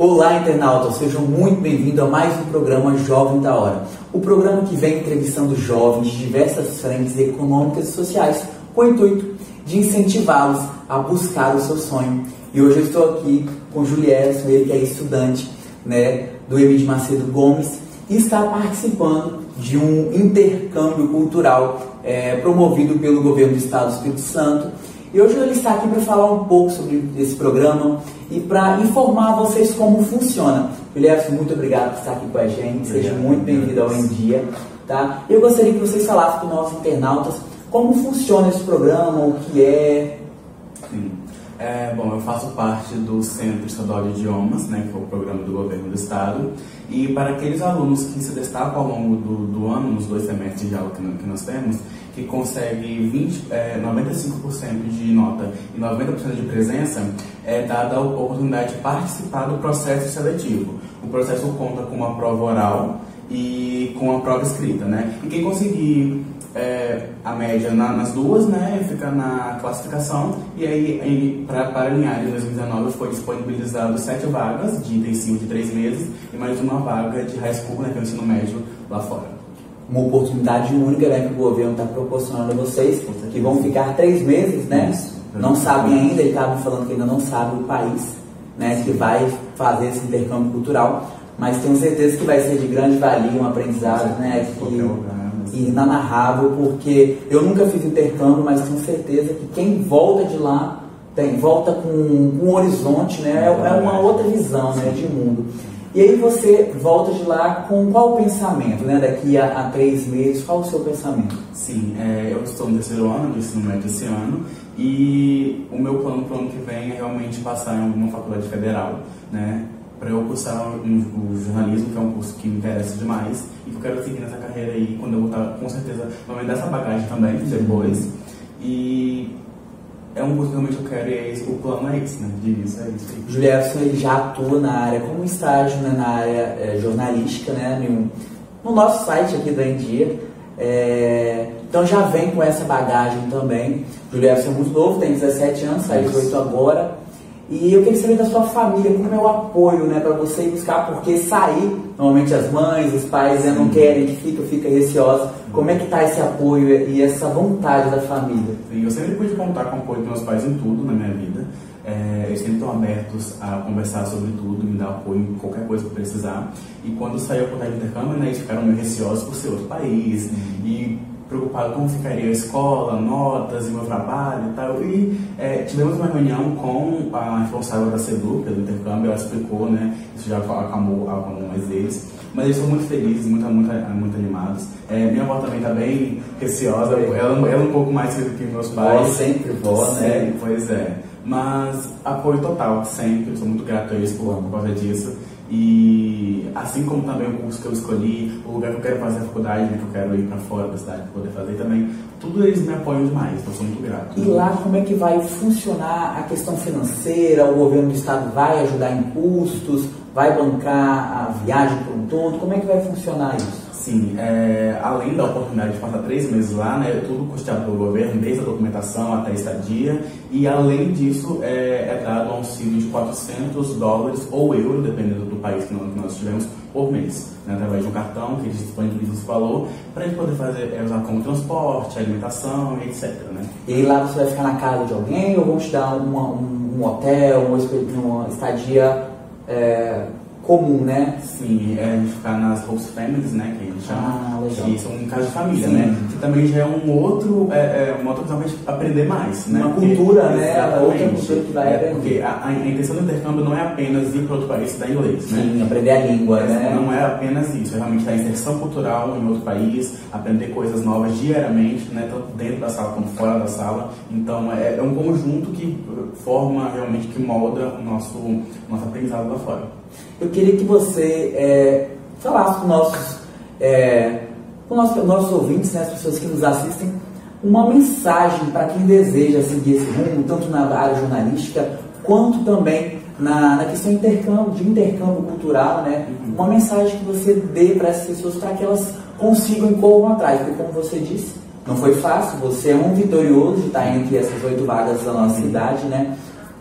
Olá, internautas, sejam muito bem-vindos a mais um programa Jovem da Hora. O programa que vem entrevistando jovens de diversas frentes econômicas e sociais com o intuito de incentivá-los a buscar o seu sonho. E hoje eu estou aqui com Julierson, ele que é estudante né, do Emílio Macedo Gomes e está participando de um intercâmbio cultural é, promovido pelo governo do Estado do Espírito Santo. E hoje ele está aqui para falar um pouco sobre esse programa e para informar vocês como funciona. Julierson, muito obrigado por estar aqui com a gente. Seja muito bem-vindo ao Em Dia. Tá? Eu gostaria que vocês falassem para os nossos internautas como funciona esse programa, o que é. Sim. É, bom, eu faço parte do Centro Estadual de Idiomas, né, que é o programa do governo do estado, e para aqueles alunos que se destacam ao longo do, do ano, nos dois semestres de aula que, que nós temos, que consegue 20, é, 95% de nota e 90% de presença, é dada a oportunidade de participar do processo seletivo. O processo conta com uma prova oral e com a prova escrita, né? E quem conseguir é, a média na, nas duas, né, fica na classificação. E aí, para alinhar em 2019, foi disponibilizado sete vagas de intensivo de três meses e mais uma vaga de high school, né, que é o ensino médio lá fora. Uma oportunidade única né, que o governo está proporcionando a vocês, que vão ficar três meses, né? Não sabem ainda, ele estava falando que ainda não sabe o país né, que vai fazer esse intercâmbio cultural, mas tenho certeza que vai ser de grande valia, um aprendizado, né? Que, inanarrável, porque eu nunca fiz intercâmbio, mas tenho certeza que quem volta de lá tem, volta com, um horizonte, né? É, é uma outra visão né, de mundo. E aí você volta de lá com qual pensamento, né? Daqui a, a três meses, qual o seu pensamento? Sim, é, eu estou no terceiro ano do ensino médio esse ano e o meu plano para o ano que vem é realmente passar em alguma faculdade federal, né? Para eu cursar o, jornalismo, que é um curso que me interessa demais e que eu quero seguir nessa carreira aí quando eu voltar, com certeza, vai me dar essa bagagem também depois. E é um curso que realmente eu quero e é esse, o plano é esse, né? De início é isso. Julietson, ele já atua na área, como estágio né, na área é, jornalística, né? No, no, nosso site aqui da Endia. É, então já vem com essa bagagem também. Julietson é muito novo, tem 17 anos, sai de 18 agora. E eu queria saber da sua família, como é o apoio né, para você ir buscar, porque sair, normalmente as mães, os pais né, não querem, que fica, fica receosa. Como é que está esse apoio e essa vontade da família? Sim, eu sempre pude contar com o apoio dos meus pais em tudo na minha vida. É, eles sempre estão abertos a conversar sobre tudo, me dar apoio em qualquer coisa que precisar. E quando saiu a oportunidade de intercâmbio, né, eles ficaram meio receosos por ser outro país. E preocupado como ficaria a escola, notas e meu trabalho e tal. E é, tivemos uma reunião com a responsável da CEDU, do intercâmbio, ela explicou, né? Isso já acalmou alguns deles. Mas eles são muito felizes, muito, muito, muito animados. É, minha avó também está bem receosa, ela, ela um pouco mais que meus pais. Vó sempre vó, né? Pois é. Mas apoio total, sempre. Sou muito grato a eles por, causa disso. E assim como também o curso que eu escolhi, o lugar que eu quero fazer a faculdade, né, que eu quero ir para fora da cidade para poder fazer também, tudo eles me apoiam demais, então sou muito grato. E lá como é que vai funcionar a questão financeira? O governo do estado vai ajudar em custos, vai bancar a viagem por um todo? Como é que vai funcionar isso? Sim, é, além da oportunidade de passar três meses lá, né, tudo custeado pelo governo, desde a documentação até a estadia, e além disso é, é dado um auxílio de 400 dólares ou euro, dependendo do país que nós, que nós estivermos, por mês, né, através de um cartão que eles disponibilizam esse valor, para a gente poder fazer, é, usar como transporte, alimentação, etc. Né? E aí lá você vai ficar na casa de alguém ou vão te dar uma, um, um hotel, uma, uma estadia... É comum, né? Sim, é a gente ficar nas host families, né? Que chama, ah, que são casos de família, Sim. né? Que também já é um outro, é, é uma outra coisa aprender mais, né? Uma cultura, porque, né? Exatamente. Outra cultura que vai é, Porque a, a, intenção do intercâmbio não é apenas ir para outro país e estudar inglês, né? Sim, aprender a língua, né? Não é apenas isso, é realmente a inserção cultural em outro país, aprender coisas novas diariamente, né? Tanto dentro da sala quanto fora da sala. Então, é, é um conjunto que forma realmente, que molda o nosso, nosso aprendizado lá fora eu queria que você é, falasse com nossos, é, com nossos, nossos ouvintes, né, as pessoas que nos assistem, uma mensagem para quem deseja seguir esse rumo, tanto na área jornalística quanto também na, na questão de intercâmbio, de intercâmbio cultural, né? Uhum. Uma mensagem que você dê para essas pessoas para que elas consigam e corram atrás, porque como você disse, não foi fácil, você é um vitorioso de estar entre essas oito vagas da nossa cidade, né?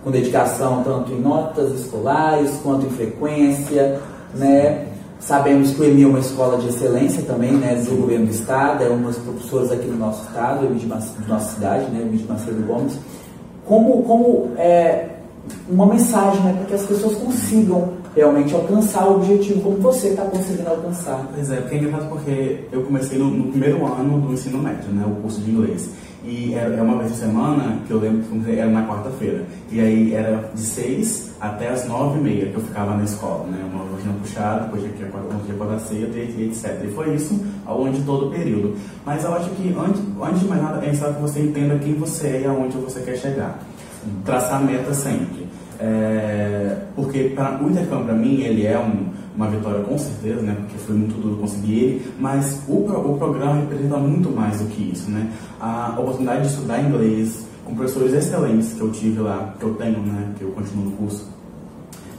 com dedicação tanto em notas escolares quanto em frequência, né? Sabemos que o EMI é uma escola de excelência também, né, do governo do estado, é uma das professoras aqui do nosso estado, EMI de nossa cidade, né, EMI de Macedo Gomes. Como, como é, uma mensagem né, para que as pessoas consigam realmente alcançar o objetivo como você está conseguindo alcançar. Pois é, porque é engraçado porque eu comecei no, no, primeiro ano do ensino médio, né, o curso de inglês. E é uma vez por semana, que eu lembro que era na quarta-feira. E aí era de seis até as nove e meia que eu ficava na escola, né? Uma rotina puxada, depois tinha que acordar cedo, etc. E foi isso ao longo de todo o período. Mas eu acho que, antes, antes de mais nada, é necessário que você entenda quem você é e aonde você quer chegar. Traçar meta sempre. É, porque pra, o intercâmbio para mim ele é um, uma vitória com certeza, né? Porque foi muito duro conseguir ele, mas o, o programa representa muito mais do que isso, né? A oportunidade de estudar inglês com professores excelentes que eu tive lá, que eu tenho, né? Que eu continuo no curso.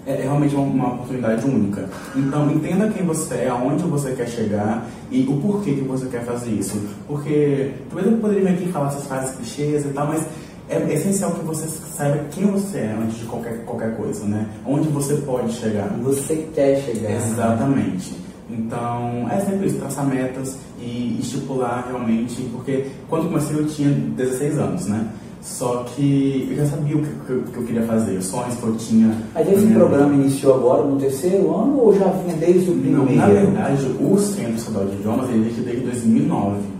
É, é realmente uma, uma, oportunidade única. Então, entenda quem você é, aonde você quer chegar e o porquê que você quer fazer isso. Porque, talvez eu poderia vir aqui falar essas frases clichês e tal, mas é essencial que você saiba quem você é antes de qualquer, qualquer coisa, né? Onde você pode chegar. Você quer chegar. Exatamente. Então, é sempre isso, traçar metas e estipular realmente, porque quando comecei eu tinha 16 anos, né? Só que eu já sabia o que, que, que eu queria fazer, os sonhos que eu tinha. Mas esse programa iniciou agora no terceiro ano ou já vinha desde o primeiro? Não, na verdade, o Centro Estadual de Idiomas ele existe desde 2009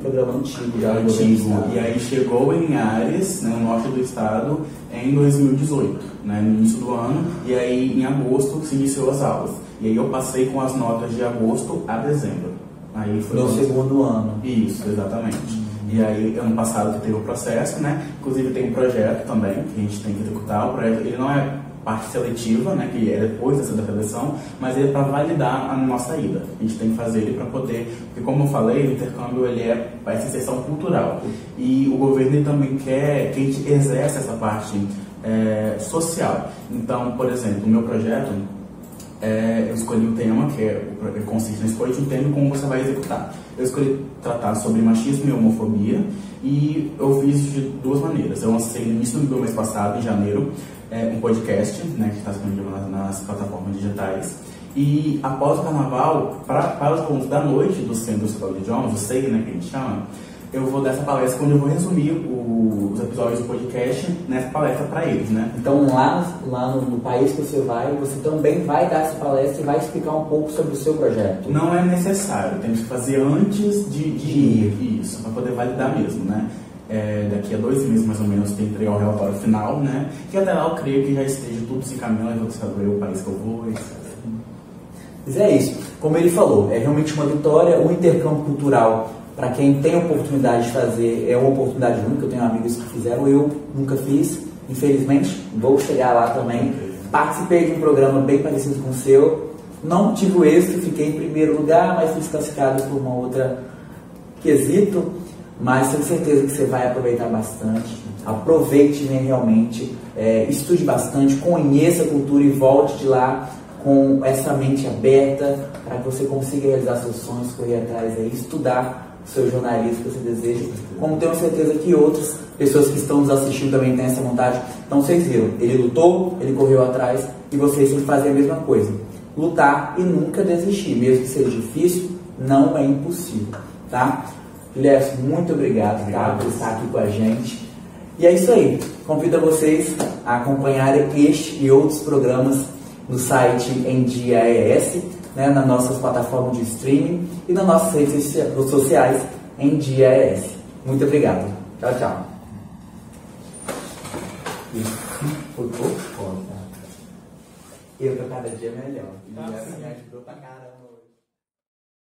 programa antigo já. Antigo. E aí chegou em Ares, né, no norte do estado, em 2018, né, no início do ano. E aí em agosto se iniciou as aulas. E aí eu passei com as notas de agosto a dezembro. Aí foi no segundo ano. Isso, exatamente. E aí, ano passado que teve o processo, né? Inclusive tem um projeto também que a gente tem que executar. O projeto, ele não é parte seletiva, né, que é depois dessa da seleção, mas ele é para validar a nossa ida. A gente tem que fazer ele para poder, porque como eu falei, o intercâmbio ele é essa inserção cultural e o governo também quer que a gente exerça essa parte é, social. Então, por exemplo, o meu projeto é, eu escolhi o tema que é, consiste na escolha de um tema como você vai executar. Eu escolhi tratar sobre machismo e homofobia e eu fiz de duas maneiras. Eu lancei no início do mês passado, em janeiro, é, um podcast, né, que está disponível nas, nas, plataformas digitais. E após o carnaval, pra, para os alunos da noite do Centro Estadual de Idiomas, o SEI, né, que a gente chama, eu vou dar essa palestra onde eu vou resumir o, os episódios do podcast nessa palestra para eles, né? Então lá, lá no, no, país que você vai, você também vai dar essa palestra e vai explicar um pouco sobre o seu projeto. Não é necessário, temos que fazer antes de, de ir, isso, para poder validar mesmo, né? É, daqui a dois meses mais ou menos tem que entregar o relatório final, né? E até lá eu creio que já esteja tudo se encaminhando, eu vou saber o país que eu vou, etc. Mas é isso, como ele falou, é realmente uma vitória, o intercâmbio cultural para quem tem a oportunidade de fazer, é uma oportunidade única. Eu tenho amigos que fizeram, eu nunca fiz, infelizmente, vou chegar lá também. Participei de um programa bem parecido com o seu, não tive o êxito, fiquei em primeiro lugar, mas fui classificado por uma outra quesito mas tenho certeza que você vai aproveitar bastante. Aproveite né, realmente, é, estude bastante, conheça a cultura e volte de lá com essa mente aberta para que você consiga realizar seus sonhos, correr atrás estudar o seu jornalismo que você deseja. Como tenho certeza que outras pessoas que estão nos assistindo também têm essa vontade. Então vocês viram, ele lutou, ele correu atrás e vocês têm que fazer a mesma coisa. Lutar e nunca desistir, mesmo que seja difícil, não é impossível, tá? Guilherme, muito obrigado, obrigado. Tá, por estar aqui com a gente. E é isso aí. Convido vocês a acompanharem este e outros programas no site em Dia ES, né, nas nossas plataformas de streaming e nas nossas redes sociais em Dia ES. Muito obrigado. Tchau, tchau. Foi pouco foda. Eu tô cada dia melhor. E me ajudou pra caramba.